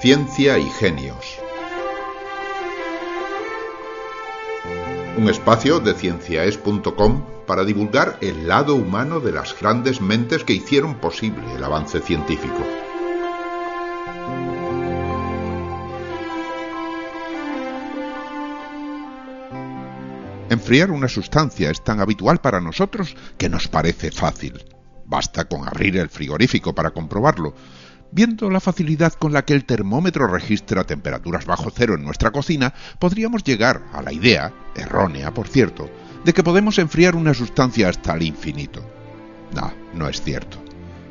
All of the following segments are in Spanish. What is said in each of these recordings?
Ciencia y Genios. Un espacio de cienciaes.com para divulgar el lado humano de las grandes mentes que hicieron posible el avance científico. Enfriar una sustancia es tan habitual para nosotros que nos parece fácil. Basta con abrir el frigorífico para comprobarlo. Viendo la facilidad con la que el termómetro registra temperaturas bajo cero en nuestra cocina, podríamos llegar a la idea, errónea por cierto, de que podemos enfriar una sustancia hasta el infinito. No, no es cierto.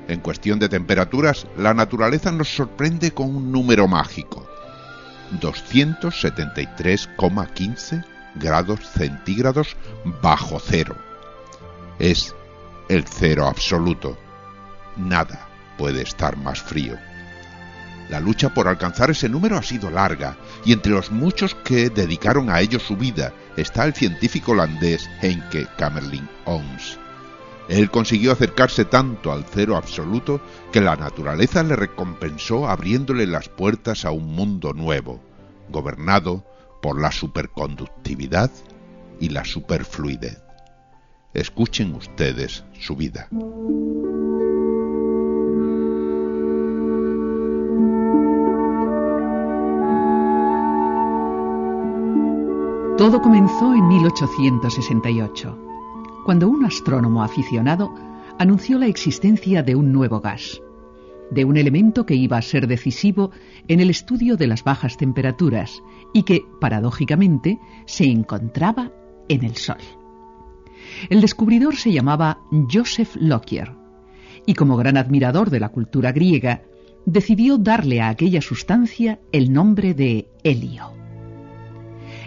En cuestión de temperaturas, la naturaleza nos sorprende con un número mágico. 273,15 grados centígrados bajo cero. Es el cero absoluto. Nada puede estar más frío. La lucha por alcanzar ese número ha sido larga, y entre los muchos que dedicaron a ello su vida está el científico holandés Henke Kamerlingh Ons. Él consiguió acercarse tanto al cero absoluto que la naturaleza le recompensó abriéndole las puertas a un mundo nuevo, gobernado por la superconductividad y la superfluidez. Escuchen ustedes su vida. Todo comenzó en 1868, cuando un astrónomo aficionado anunció la existencia de un nuevo gas, de un elemento que iba a ser decisivo en el estudio de las bajas temperaturas y que, paradójicamente, se encontraba en el Sol. El descubridor se llamaba Joseph Lockyer y como gran admirador de la cultura griega, decidió darle a aquella sustancia el nombre de helio.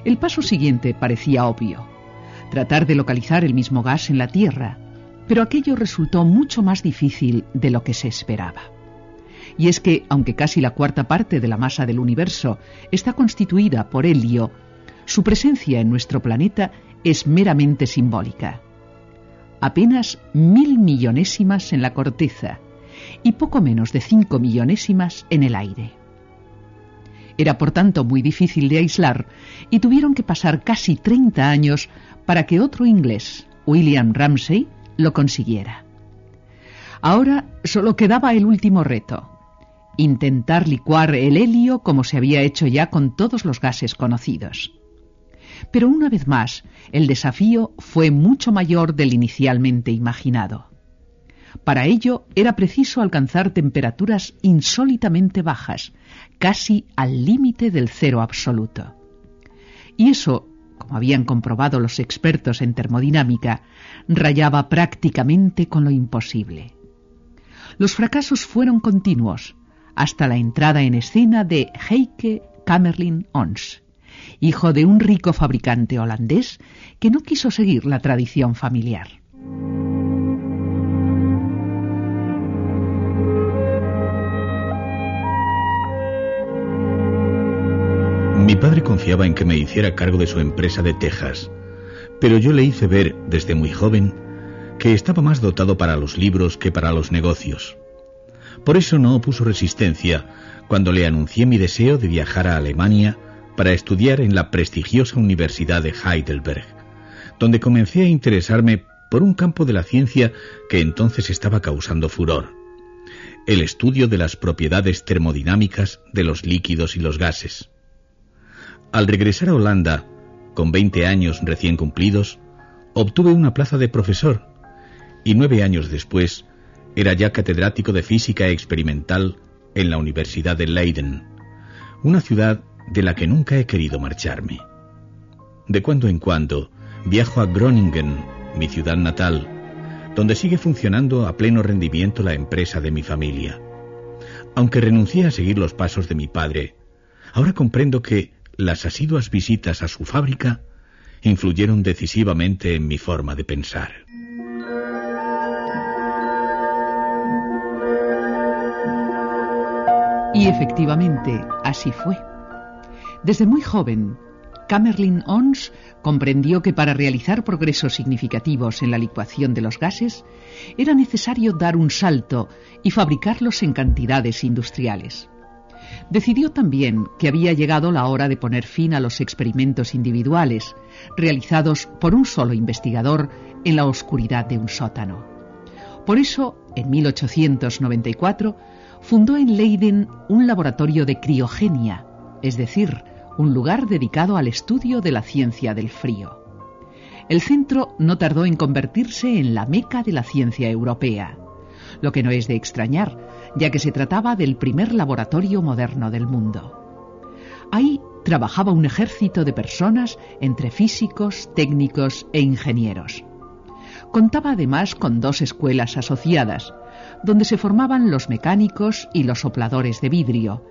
El paso siguiente parecía obvio, tratar de localizar el mismo gas en la Tierra, pero aquello resultó mucho más difícil de lo que se esperaba. Y es que, aunque casi la cuarta parte de la masa del universo está constituida por helio, su presencia en nuestro planeta es meramente simbólica. Apenas mil millonésimas en la corteza y poco menos de cinco millonésimas en el aire. Era por tanto muy difícil de aislar y tuvieron que pasar casi 30 años para que otro inglés, William Ramsay, lo consiguiera. Ahora solo quedaba el último reto, intentar licuar el helio como se había hecho ya con todos los gases conocidos. Pero una vez más, el desafío fue mucho mayor del inicialmente imaginado. Para ello era preciso alcanzar temperaturas insólitamente bajas, casi al límite del cero absoluto. Y eso, como habían comprobado los expertos en termodinámica, rayaba prácticamente con lo imposible. Los fracasos fueron continuos, hasta la entrada en escena de Heike Kamerlin Ons, hijo de un rico fabricante holandés que no quiso seguir la tradición familiar. Mi padre confiaba en que me hiciera cargo de su empresa de Texas, pero yo le hice ver, desde muy joven, que estaba más dotado para los libros que para los negocios. Por eso no opuso resistencia cuando le anuncié mi deseo de viajar a Alemania para estudiar en la prestigiosa Universidad de Heidelberg, donde comencé a interesarme por un campo de la ciencia que entonces estaba causando furor, el estudio de las propiedades termodinámicas de los líquidos y los gases. Al regresar a Holanda, con 20 años recién cumplidos, obtuve una plaza de profesor y nueve años después era ya catedrático de física experimental en la Universidad de Leiden, una ciudad de la que nunca he querido marcharme. De cuando en cuando viajo a Groningen, mi ciudad natal, donde sigue funcionando a pleno rendimiento la empresa de mi familia. Aunque renuncié a seguir los pasos de mi padre, ahora comprendo que las asiduas visitas a su fábrica influyeron decisivamente en mi forma de pensar. Y efectivamente, así fue. Desde muy joven, Kamerlin Ons comprendió que para realizar progresos significativos en la licuación de los gases era necesario dar un salto y fabricarlos en cantidades industriales. Decidió también que había llegado la hora de poner fin a los experimentos individuales, realizados por un solo investigador en la oscuridad de un sótano. Por eso, en 1894, fundó en Leiden un laboratorio de criogenia, es decir, un lugar dedicado al estudio de la ciencia del frío. El centro no tardó en convertirse en la meca de la ciencia europea, lo que no es de extrañar, ya que se trataba del primer laboratorio moderno del mundo. Ahí trabajaba un ejército de personas entre físicos, técnicos e ingenieros. Contaba además con dos escuelas asociadas, donde se formaban los mecánicos y los sopladores de vidrio,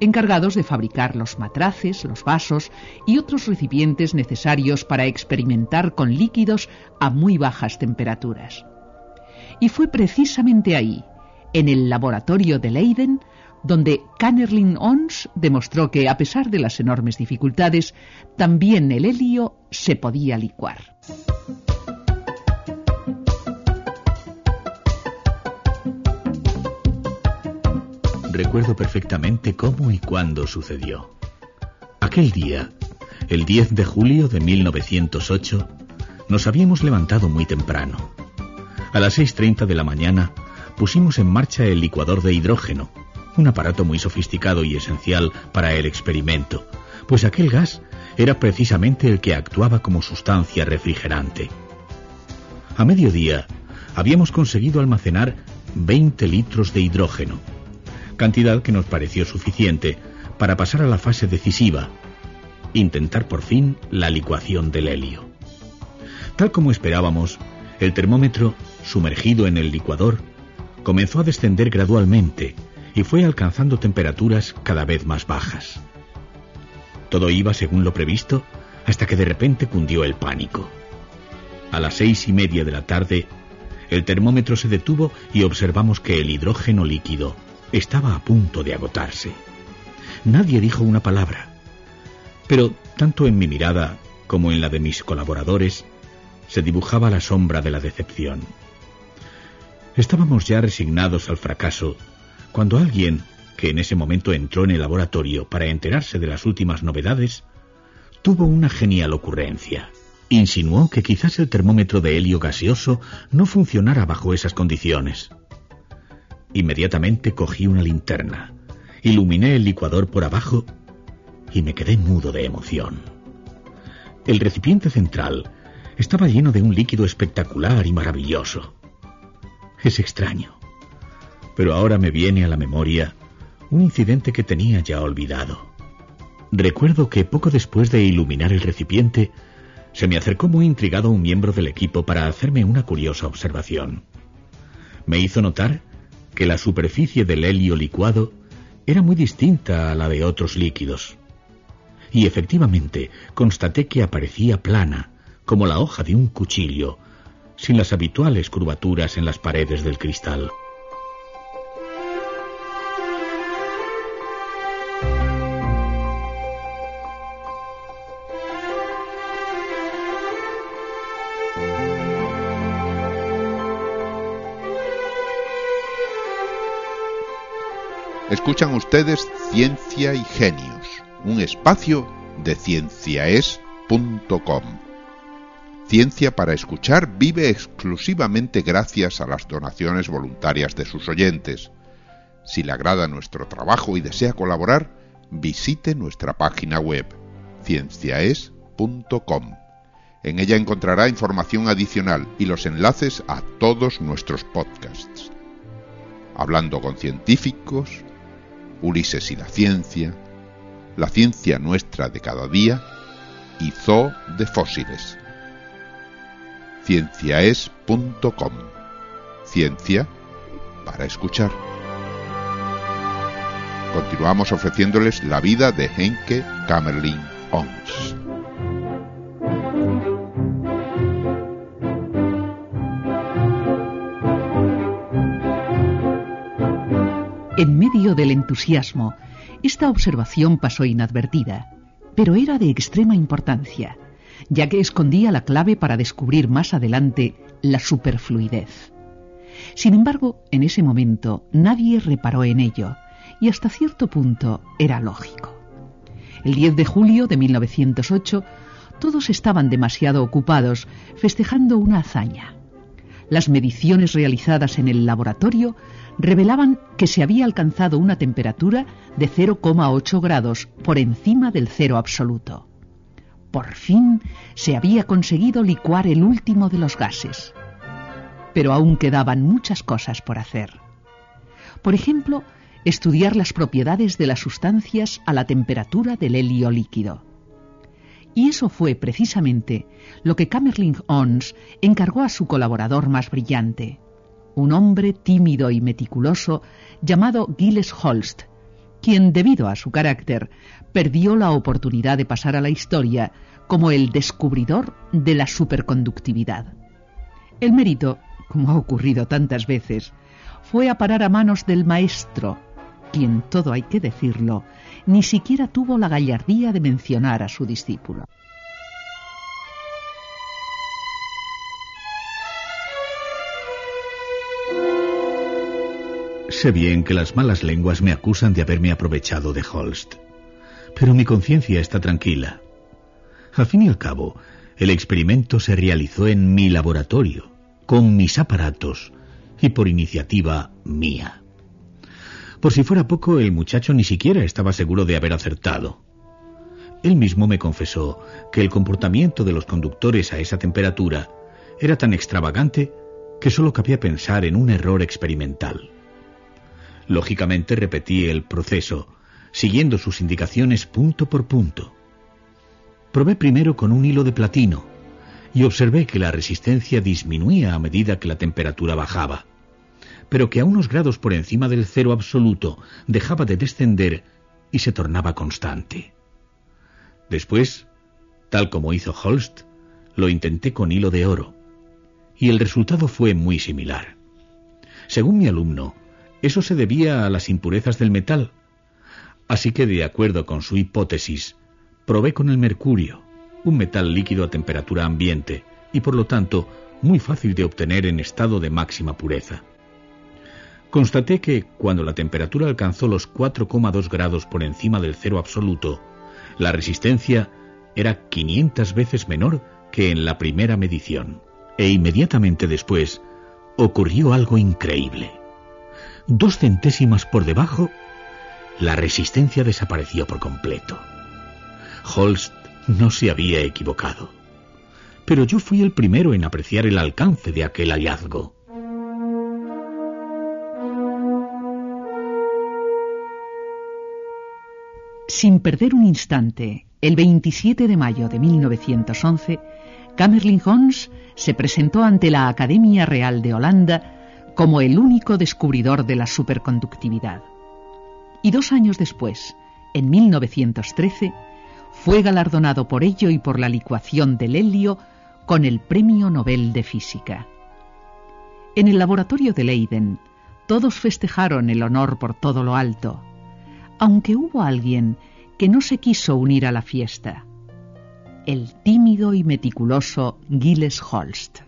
encargados de fabricar los matraces, los vasos y otros recipientes necesarios para experimentar con líquidos a muy bajas temperaturas. Y fue precisamente ahí, en el laboratorio de Leiden, donde Kannerlin Ons demostró que, a pesar de las enormes dificultades, también el helio se podía licuar. Recuerdo perfectamente cómo y cuándo sucedió. Aquel día, el 10 de julio de 1908, nos habíamos levantado muy temprano. A las 6.30 de la mañana pusimos en marcha el licuador de hidrógeno, un aparato muy sofisticado y esencial para el experimento, pues aquel gas era precisamente el que actuaba como sustancia refrigerante. A mediodía habíamos conseguido almacenar 20 litros de hidrógeno, cantidad que nos pareció suficiente para pasar a la fase decisiva, intentar por fin la licuación del helio. Tal como esperábamos, el termómetro, sumergido en el licuador, comenzó a descender gradualmente y fue alcanzando temperaturas cada vez más bajas. Todo iba según lo previsto hasta que de repente cundió el pánico. A las seis y media de la tarde, el termómetro se detuvo y observamos que el hidrógeno líquido estaba a punto de agotarse. Nadie dijo una palabra, pero tanto en mi mirada como en la de mis colaboradores se dibujaba la sombra de la decepción. Estábamos ya resignados al fracaso cuando alguien, que en ese momento entró en el laboratorio para enterarse de las últimas novedades, tuvo una genial ocurrencia. Insinuó que quizás el termómetro de helio gaseoso no funcionara bajo esas condiciones. Inmediatamente cogí una linterna, iluminé el licuador por abajo y me quedé mudo de emoción. El recipiente central estaba lleno de un líquido espectacular y maravilloso. Es extraño, pero ahora me viene a la memoria un incidente que tenía ya olvidado. Recuerdo que poco después de iluminar el recipiente, se me acercó muy intrigado un miembro del equipo para hacerme una curiosa observación. Me hizo notar que la superficie del helio licuado era muy distinta a la de otros líquidos. Y efectivamente constaté que aparecía plana, como la hoja de un cuchillo, sin las habituales curvaturas en las paredes del cristal. Escuchan ustedes Ciencia y Genios, un espacio de cienciaes.com. Ciencia para escuchar vive exclusivamente gracias a las donaciones voluntarias de sus oyentes. Si le agrada nuestro trabajo y desea colaborar, visite nuestra página web cienciaes.com. En ella encontrará información adicional y los enlaces a todos nuestros podcasts. Hablando con científicos, Ulises y la ciencia, la ciencia nuestra de cada día y Zoo de fósiles. Cienciaes.com Ciencia para escuchar. Continuamos ofreciéndoles la vida de Henke Kamerlin Ons. En medio del entusiasmo, esta observación pasó inadvertida, pero era de extrema importancia, ya que escondía la clave para descubrir más adelante la superfluidez. Sin embargo, en ese momento nadie reparó en ello, y hasta cierto punto era lógico. El 10 de julio de 1908 todos estaban demasiado ocupados festejando una hazaña. Las mediciones realizadas en el laboratorio revelaban que se había alcanzado una temperatura de 0,8 grados por encima del cero absoluto. Por fin se había conseguido licuar el último de los gases. Pero aún quedaban muchas cosas por hacer. Por ejemplo, estudiar las propiedades de las sustancias a la temperatura del helio líquido. Y eso fue precisamente lo que Kamerling Ons encargó a su colaborador más brillante, un hombre tímido y meticuloso llamado Gilles Holst, quien, debido a su carácter, perdió la oportunidad de pasar a la historia como el descubridor de la superconductividad. El mérito, como ha ocurrido tantas veces, fue a parar a manos del maestro, quien, todo hay que decirlo, ni siquiera tuvo la gallardía de mencionar a su discípulo. Sé bien que las malas lenguas me acusan de haberme aprovechado de Holst, pero mi conciencia está tranquila. Al fin y al cabo, el experimento se realizó en mi laboratorio, con mis aparatos y por iniciativa mía. Por si fuera poco, el muchacho ni siquiera estaba seguro de haber acertado. Él mismo me confesó que el comportamiento de los conductores a esa temperatura era tan extravagante que solo cabía pensar en un error experimental. Lógicamente repetí el proceso, siguiendo sus indicaciones punto por punto. Probé primero con un hilo de platino y observé que la resistencia disminuía a medida que la temperatura bajaba pero que a unos grados por encima del cero absoluto dejaba de descender y se tornaba constante. Después, tal como hizo Holst, lo intenté con hilo de oro, y el resultado fue muy similar. Según mi alumno, eso se debía a las impurezas del metal, así que de acuerdo con su hipótesis, probé con el mercurio, un metal líquido a temperatura ambiente, y por lo tanto muy fácil de obtener en estado de máxima pureza. Constaté que cuando la temperatura alcanzó los 4,2 grados por encima del cero absoluto, la resistencia era 500 veces menor que en la primera medición. E inmediatamente después ocurrió algo increíble. Dos centésimas por debajo, la resistencia desapareció por completo. Holst no se había equivocado. Pero yo fui el primero en apreciar el alcance de aquel hallazgo. Sin perder un instante, el 27 de mayo de 1911, Kamerlingh Ons se presentó ante la Academia Real de Holanda como el único descubridor de la superconductividad. Y dos años después, en 1913, fue galardonado por ello y por la licuación del helio con el Premio Nobel de Física. En el laboratorio de Leiden, todos festejaron el honor por todo lo alto, aunque hubo alguien que no se quiso unir a la fiesta, el tímido y meticuloso Gilles Holst.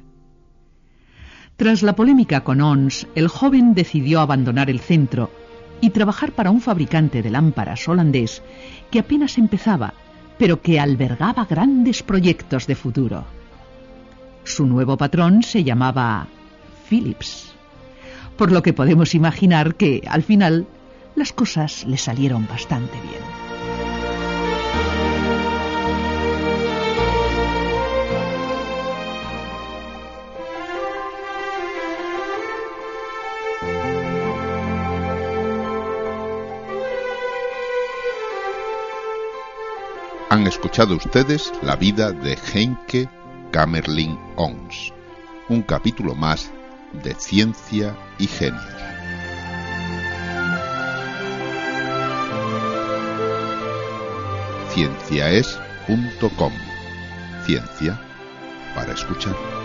Tras la polémica con Ons, el joven decidió abandonar el centro y trabajar para un fabricante de lámparas holandés que apenas empezaba, pero que albergaba grandes proyectos de futuro. Su nuevo patrón se llamaba Philips, por lo que podemos imaginar que, al final, las cosas le salieron bastante bien. Han escuchado ustedes la vida de Henke Kamerlin Ons, un capítulo más de Ciencia y Genio. cienciaes.com. Ciencia para escuchar.